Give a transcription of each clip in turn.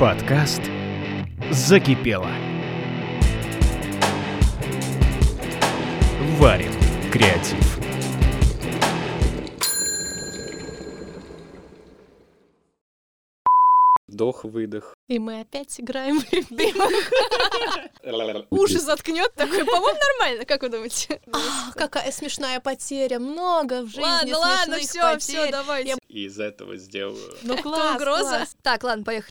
Подкаст «Закипело». Варим креатив. Вдох-выдох. И мы опять играем в любимых. Уши заткнет такой. По-моему, нормально, как вы думаете? А, какая смешная потеря. Много в жизни Ладно, ладно, все, все, давайте. И из этого сделаю. Ну класс, угроза. класс. Так, ладно, поехали.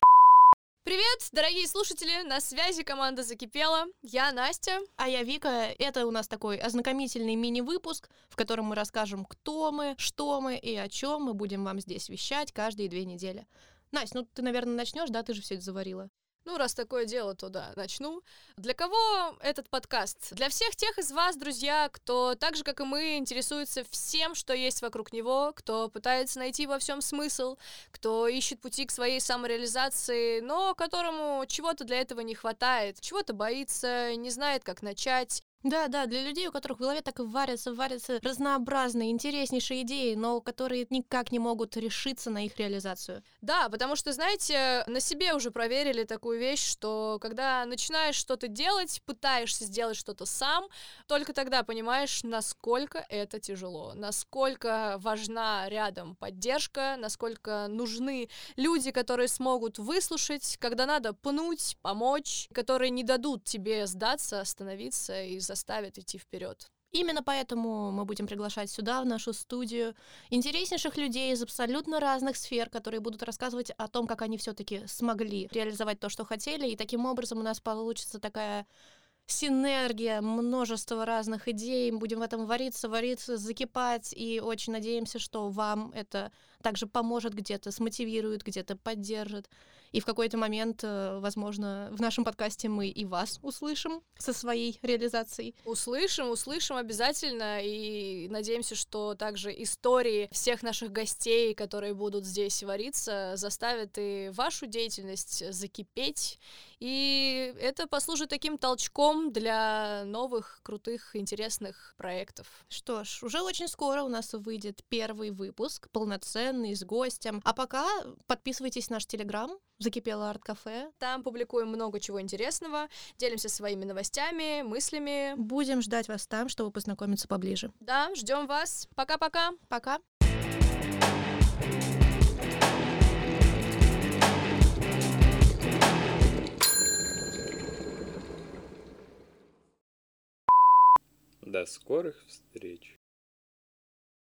Привет, дорогие слушатели, на связи команда Закипела. Я Настя. А я Вика. Это у нас такой ознакомительный мини-выпуск, в котором мы расскажем, кто мы, что мы и о чем мы будем вам здесь вещать каждые две недели. Настя, ну ты, наверное, начнешь, да? Ты же все это заварила. Ну, раз такое дело, то да, начну. Для кого этот подкаст? Для всех тех из вас, друзья, кто так же, как и мы, интересуется всем, что есть вокруг него, кто пытается найти во всем смысл, кто ищет пути к своей самореализации, но которому чего-то для этого не хватает, чего-то боится, не знает, как начать. Да, да, для людей, у которых в голове так и варятся, варятся разнообразные, интереснейшие идеи, но которые никак не могут решиться на их реализацию. Да, потому что, знаете, на себе уже проверили такую вещь, что когда начинаешь что-то делать, пытаешься сделать что-то сам, только тогда понимаешь, насколько это тяжело, насколько важна рядом поддержка, насколько нужны люди, которые смогут выслушать, когда надо пнуть, помочь, которые не дадут тебе сдаться, остановиться и заставят идти вперед. Именно поэтому мы будем приглашать сюда, в нашу студию, интереснейших людей из абсолютно разных сфер, которые будут рассказывать о том, как они все-таки смогли реализовать то, что хотели, и таким образом у нас получится такая синергия, множество разных идей, мы будем в этом вариться, вариться, закипать, и очень надеемся, что вам это также поможет где-то, смотивирует, где-то поддержит. И в какой-то момент, э, возможно, в нашем подкасте мы и вас услышим со своей реализацией. Услышим, услышим обязательно, и надеемся, что также истории всех наших гостей, которые будут здесь вариться, заставят и вашу деятельность закипеть, и это послужит таким толчком для новых, крутых, интересных проектов. Что ж, уже очень скоро у нас выйдет первый выпуск, полноценный, с гостем. А пока подписывайтесь на наш Телеграм, закипело арт-кафе. Там публикуем много чего интересного, делимся своими новостями, мыслями. Будем ждать вас там, чтобы познакомиться поближе. Да, ждем вас. Пока-пока. Пока. До скорых встреч.